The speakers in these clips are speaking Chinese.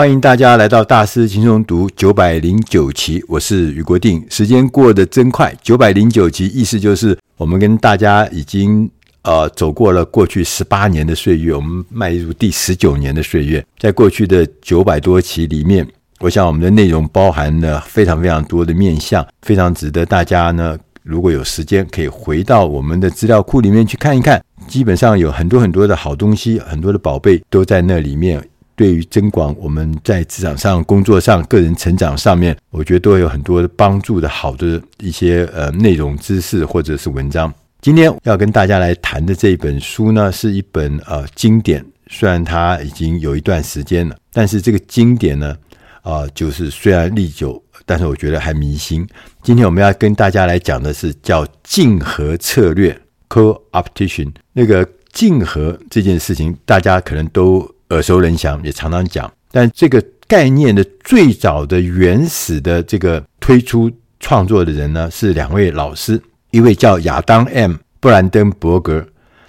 欢迎大家来到大师轻松读九百零九期，我是余国定。时间过得真快，九百零九期意思就是我们跟大家已经呃走过了过去十八年的岁月，我们迈入第十九年的岁月。在过去的九百多期里面，我想我们的内容包含了非常非常多的面向，非常值得大家呢，如果有时间可以回到我们的资料库里面去看一看。基本上有很多很多的好东西，很多的宝贝都在那里面。对于增广我们在职场上、工作上、个人成长上面，我觉得都有很多的帮助的好的一些呃内容、知识或者是文章。今天要跟大家来谈的这一本书呢，是一本呃经典，虽然它已经有一段时间了，但是这个经典呢，啊、就是虽然历久，但是我觉得还弥新。今天我们要跟大家来讲的是叫竞合策略 ”（Co-Optition）。那个竞合这件事情，大家可能都。耳熟能详，也常常讲。但这个概念的最早的原始的这个推出创作的人呢，是两位老师，一位叫亚当 ·M· 布兰登伯格，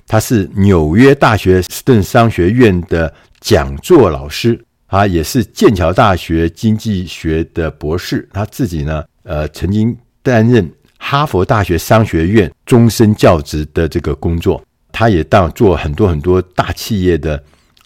他是纽约大学斯顿商学院的讲座老师，他也是剑桥大学经济学的博士。他自己呢，呃，曾经担任哈佛大学商学院终身教职的这个工作，他也当做很多很多大企业的。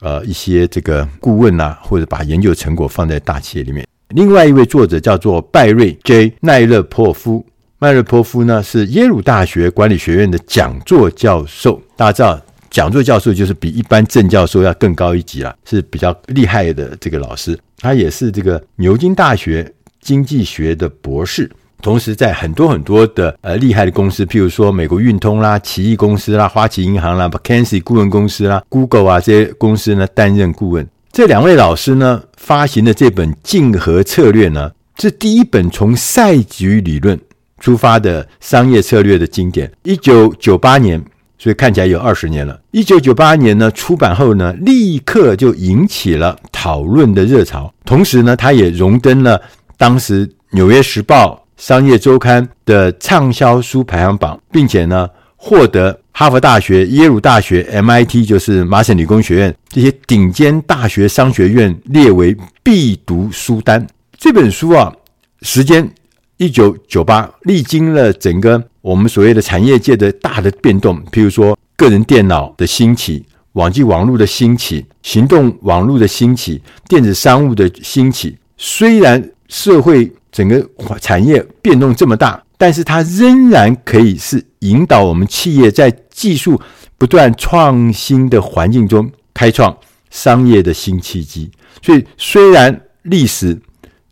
呃，一些这个顾问啊，或者把研究成果放在大企业里面。另外一位作者叫做拜瑞 ·J· 奈勒珀夫，奈勒珀夫呢是耶鲁大学管理学院的讲座教授。大家知道，讲座教授就是比一般正教授要更高一级了，是比较厉害的这个老师。他也是这个牛津大学经济学的博士。同时，在很多很多的呃厉害的公司，譬如说美国运通啦、奇异公司啦、花旗银行啦、McKinsey 顾问公司啦、Google 啊这些公司呢担任顾问。这两位老师呢发行的这本《竞合策略》呢，是第一本从赛局理论出发的商业策略的经典。一九九八年，所以看起来有二十年了。一九九八年呢出版后呢，立刻就引起了讨论的热潮。同时呢，他也荣登了当时《纽约时报》。商业周刊的畅销书排行榜，并且呢，获得哈佛大学、耶鲁大学、MIT，就是麻省理工学院这些顶尖大学商学院列为必读书单。这本书啊，时间一九九八，历经了整个我们所谓的产业界的大的变动，譬如说个人电脑的兴起、网际网络的兴起、行动网络的兴起、电子商务的兴起。虽然社会整个产业变动这么大，但是它仍然可以是引导我们企业在技术不断创新的环境中开创商业的新契机。所以，虽然历史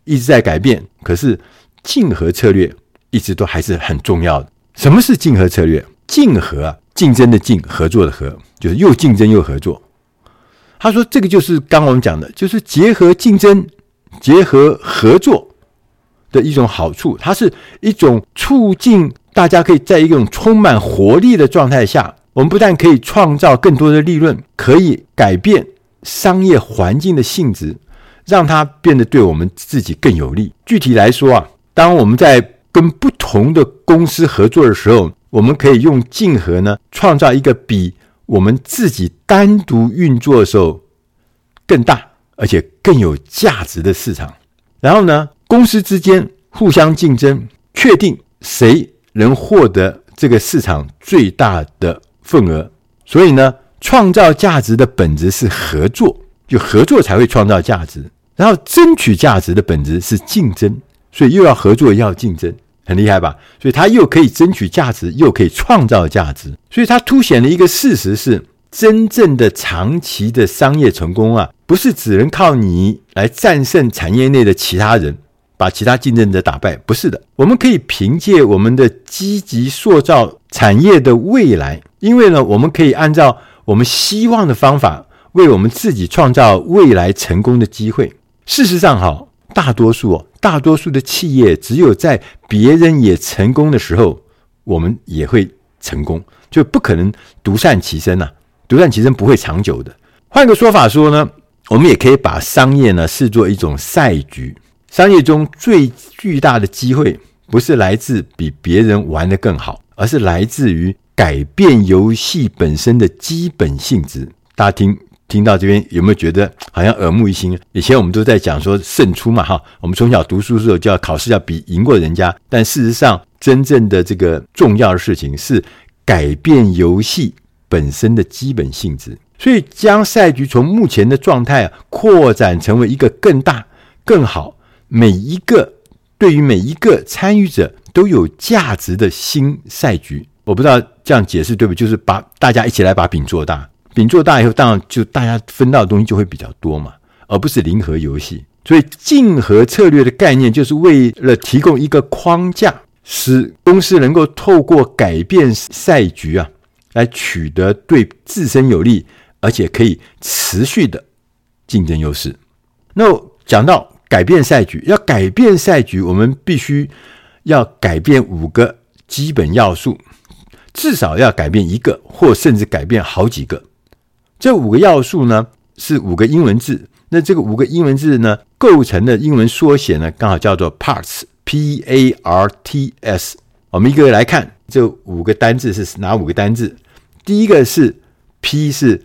一直在改变，可是竞合策略一直都还是很重要的。什么是竞合策略？竞合啊，竞争的竞，合作的合，就是又竞争又合作。他说，这个就是刚我们讲的，就是结合竞争，结合合作。的一种好处，它是一种促进大家可以在一种充满活力的状态下，我们不但可以创造更多的利润，可以改变商业环境的性质，让它变得对我们自己更有利。具体来说啊，当我们在跟不同的公司合作的时候，我们可以用竞合呢，创造一个比我们自己单独运作的时候更大而且更有价值的市场。然后呢，公司之间互相竞争，确定谁能获得这个市场最大的份额。所以呢，创造价值的本质是合作，就合作才会创造价值。然后争取价值的本质是竞争，所以又要合作又要竞争，很厉害吧？所以它又可以争取价值，又可以创造价值。所以它凸显了一个事实是：真正的长期的商业成功啊，不是只能靠你来战胜产业内的其他人。把其他竞争者打败，不是的。我们可以凭借我们的积极塑造产业的未来，因为呢，我们可以按照我们希望的方法，为我们自己创造未来成功的机会。事实上，哈，大多数大多数的企业，只有在别人也成功的时候，我们也会成功，就不可能独善其身呐。独善其身不会长久的。换个说法说呢，我们也可以把商业呢视作一种赛局。商业中最巨大的机会，不是来自比别人玩得更好，而是来自于改变游戏本身的基本性质。大家听听到这边有没有觉得好像耳目一新？以前我们都在讲说胜出嘛，哈，我们从小读书的时候就要考试要比赢过人家，但事实上真正的这个重要的事情是改变游戏本身的基本性质。所以将赛局从目前的状态啊扩展成为一个更大、更好，每一个对于每一个参与者都有价值的新赛局。我不知道这样解释对不对？就是把大家一起来把饼做大，饼做大以后，当然就大家分到的东西就会比较多嘛，而不是零和游戏。所以竞合策略的概念就是为了提供一个框架，使公司能够透过改变赛局啊，来取得对自身有利而且可以持续的竞争优势。那讲到改变赛局，要改变赛局，我们必须要改变五个基本要素。至少要改变一个，或甚至改变好几个。这五个要素呢，是五个英文字。那这个五个英文字呢，构成的英文缩写呢，刚好叫做 parts，P-A-R-T-S。我们一个个来看，这五个单字是哪五个单字？第一个是 P，是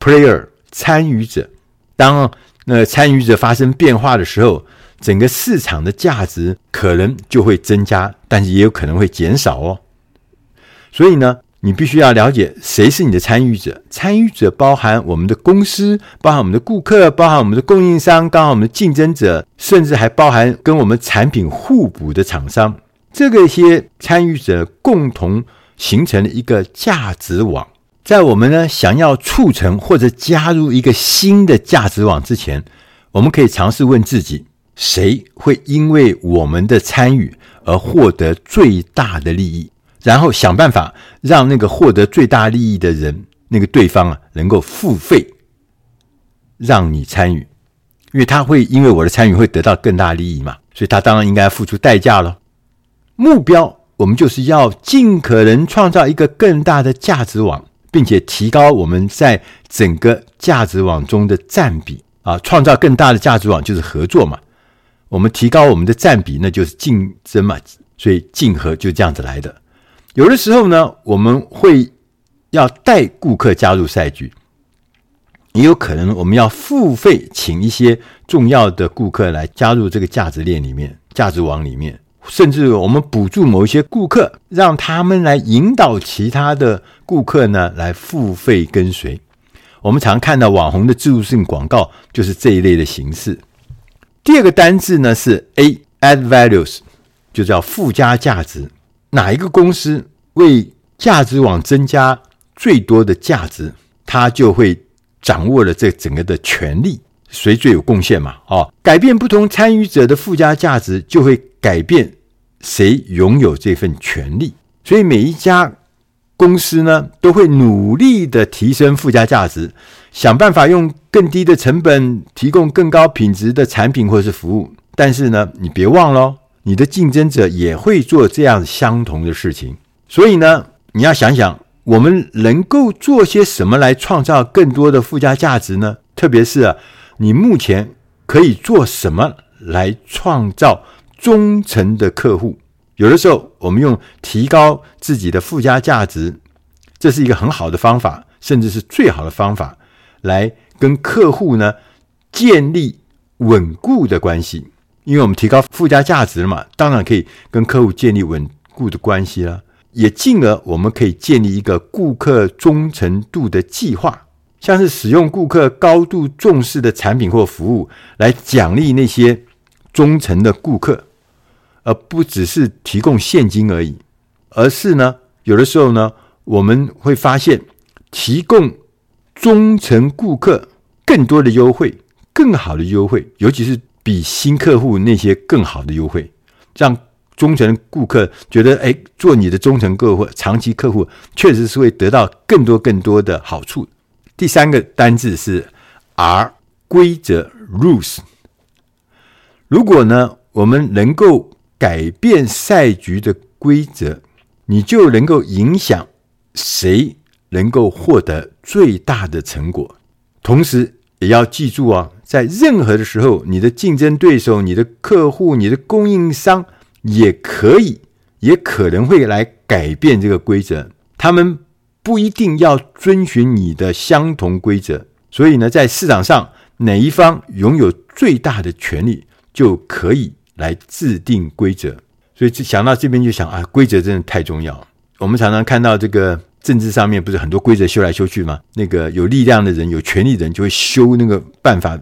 player，参与者。当那参与者发生变化的时候，整个市场的价值可能就会增加，但是也有可能会减少哦。所以呢，你必须要了解谁是你的参与者。参与者包含我们的公司，包含我们的顾客，包含我们的供应商，包含我们的竞争者，甚至还包含跟我们产品互补的厂商。这个一些参与者共同形成了一个价值网。在我们呢想要促成或者加入一个新的价值网之前，我们可以尝试问自己：谁会因为我们的参与而获得最大的利益？然后想办法让那个获得最大利益的人，那个对方啊，能够付费让你参与，因为他会因为我的参与会得到更大利益嘛，所以他当然应该付出代价了。目标我们就是要尽可能创造一个更大的价值网，并且提高我们在整个价值网中的占比啊，创造更大的价值网就是合作嘛，我们提高我们的占比，那就是竞争嘛，所以竞合就这样子来的。有的时候呢，我们会要带顾客加入赛局，也有可能我们要付费请一些重要的顾客来加入这个价值链里面、价值网里面，甚至我们补助某一些顾客，让他们来引导其他的顾客呢来付费跟随。我们常看到网红的置入性广告，就是这一类的形式。第二个单字呢是 A，add values，就叫附加价值。哪一个公司为价值网增加最多的价值，他就会掌握了这整个的权利，谁最有贡献嘛？哦，改变不同参与者的附加价值，就会改变谁拥有这份权利。所以每一家公司呢，都会努力的提升附加价值，想办法用更低的成本提供更高品质的产品或是服务。但是呢，你别忘了。你的竞争者也会做这样相同的事情，所以呢，你要想想，我们能够做些什么来创造更多的附加价值呢？特别是啊，你目前可以做什么来创造忠诚的客户？有的时候，我们用提高自己的附加价值，这是一个很好的方法，甚至是最好的方法，来跟客户呢建立稳固的关系。因为我们提高附加价值了嘛，当然可以跟客户建立稳固的关系了，也进而我们可以建立一个顾客忠诚度的计划，像是使用顾客高度重视的产品或服务来奖励那些忠诚的顾客，而不只是提供现金而已，而是呢，有的时候呢，我们会发现提供忠诚顾客更多的优惠，更好的优惠，尤其是。比新客户那些更好的优惠，让忠诚顾客觉得，哎，做你的忠诚客户、长期客户，确实是会得到更多更多的好处。第三个单字是 R，规则 （Rules）。如果呢，我们能够改变赛局的规则，你就能够影响谁能够获得最大的成果，同时也要记住啊。在任何的时候，你的竞争对手、你的客户、你的供应商也可以、也可能会来改变这个规则。他们不一定要遵循你的相同规则，所以呢，在市场上，哪一方拥有最大的权利，就可以来制定规则。所以想到这边就想啊，规则真的太重要。我们常常看到这个政治上面不是很多规则修来修去吗？那个有力量的人、有权力的人就会修那个办法，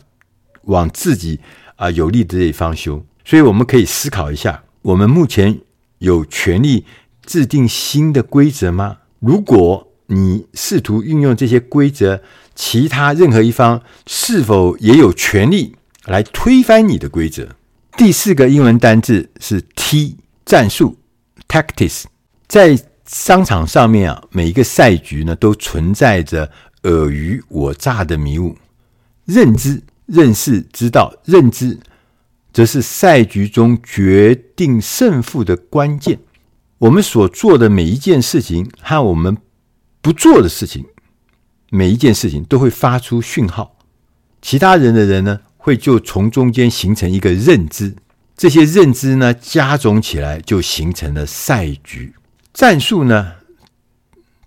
往自己啊有利的这一方修。所以我们可以思考一下，我们目前有权利制定新的规则吗？如果你试图运用这些规则，其他任何一方是否也有权利来推翻你的规则？第四个英文单字是 T，战术 （tactics）。在商场上面啊，每一个赛局呢，都存在着尔虞我诈的迷雾。认知、认识、知道、认知，则是赛局中决定胜负的关键。我们所做的每一件事情和我们不做的事情，每一件事情都会发出讯号，其他人的人呢，会就从中间形成一个认知，这些认知呢，加总起来就形成了赛局。战术呢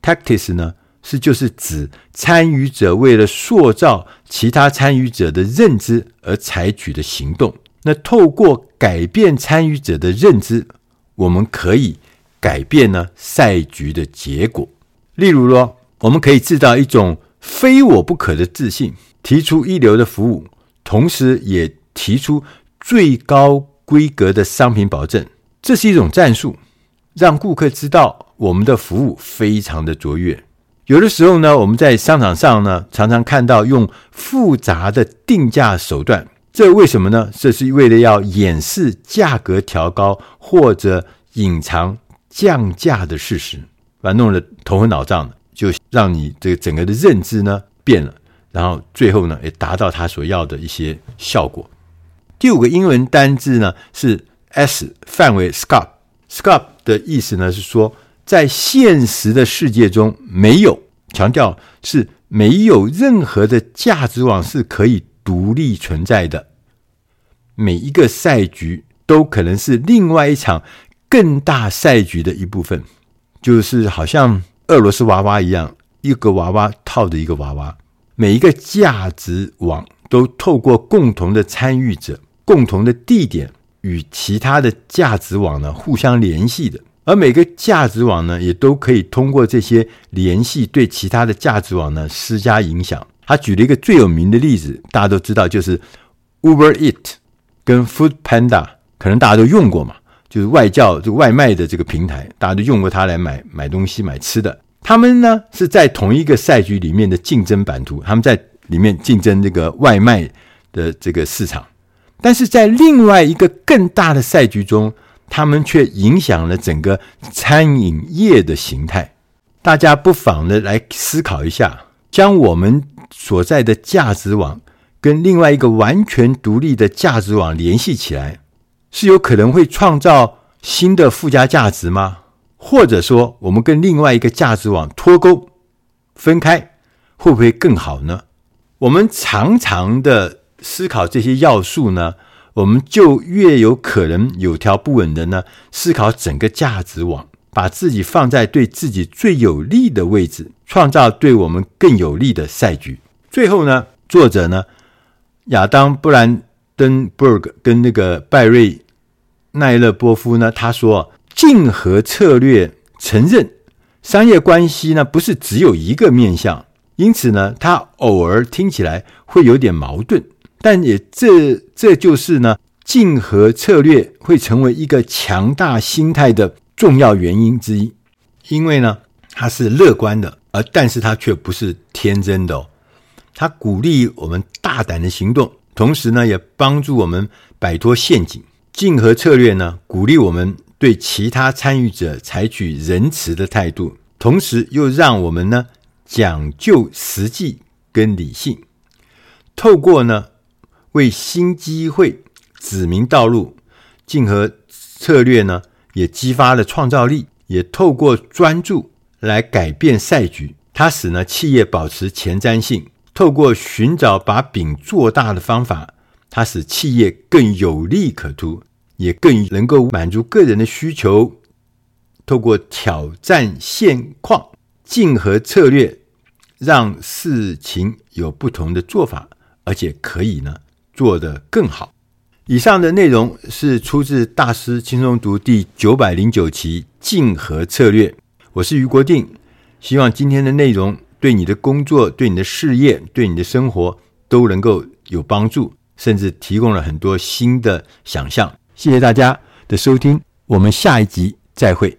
，tactics 呢，是就是指参与者为了塑造其他参与者的认知而采取的行动。那透过改变参与者的认知，我们可以改变呢赛局的结果。例如说，我们可以制造一种非我不可的自信，提出一流的服务，同时也提出最高规格的商品保证。这是一种战术，让顾客知道我们的服务非常的卓越。有的时候呢，我们在商场上呢，常常看到用复杂的定价手段，这为什么呢？这是为了要掩饰价格调高或者隐藏降价的事实。把弄得头昏脑胀的，就让你这个整个的认知呢变了，然后最后呢也达到他所要的一些效果。第五个英文单字呢是 S 范围 scop，scop 的意思呢是说，在现实的世界中没有，强调是没有任何的价值网是可以独立存在的，每一个赛局都可能是另外一场更大赛局的一部分。就是好像俄罗斯娃娃一样，一个娃娃套着一个娃娃，每一个价值网都透过共同的参与者、共同的地点与其他的价值网呢互相联系的，而每个价值网呢也都可以通过这些联系对其他的价值网呢施加影响。他举了一个最有名的例子，大家都知道，就是 Uber Eat 跟 Food Panda，可能大家都用过嘛。就是外教这个外卖的这个平台，大家都用过它来买买东西、买吃的。他们呢是在同一个赛局里面的竞争版图，他们在里面竞争这个外卖的这个市场，但是在另外一个更大的赛局中，他们却影响了整个餐饮业的形态。大家不妨的来思考一下，将我们所在的价值网跟另外一个完全独立的价值网联系起来。是有可能会创造新的附加价值吗？或者说，我们跟另外一个价值网脱钩、分开，会不会更好呢？我们常常的思考这些要素呢，我们就越有可能有条不紊的呢思考整个价值网，把自己放在对自己最有利的位置，创造对我们更有利的赛局。最后呢，作者呢，亚当·布兰。登伯格跟那个拜瑞奈勒波夫呢，他说，竞合策略承认商业关系呢不是只有一个面向，因此呢，它偶尔听起来会有点矛盾，但也这这就是呢，竞合策略会成为一个强大心态的重要原因之一，因为呢，它是乐观的，而但是它却不是天真的哦，它鼓励我们大胆的行动。同时呢，也帮助我们摆脱陷阱。竞合策略呢，鼓励我们对其他参与者采取仁慈的态度，同时又让我们呢讲究实际跟理性。透过呢为新机会指明道路，竞合策略呢也激发了创造力，也透过专注来改变赛局。它使呢企业保持前瞻性。透过寻找把饼做大的方法，它使企业更有利可图，也更能够满足个人的需求。透过挑战现况，竞合策略让事情有不同的做法，而且可以呢做得更好。以上的内容是出自《大师轻松读》第九百零九期“竞合策略”。我是余国定，希望今天的内容对你的工作、对你的事业、对你的生活都能够有帮助，甚至提供了很多新的想象。谢谢大家的收听，我们下一集再会。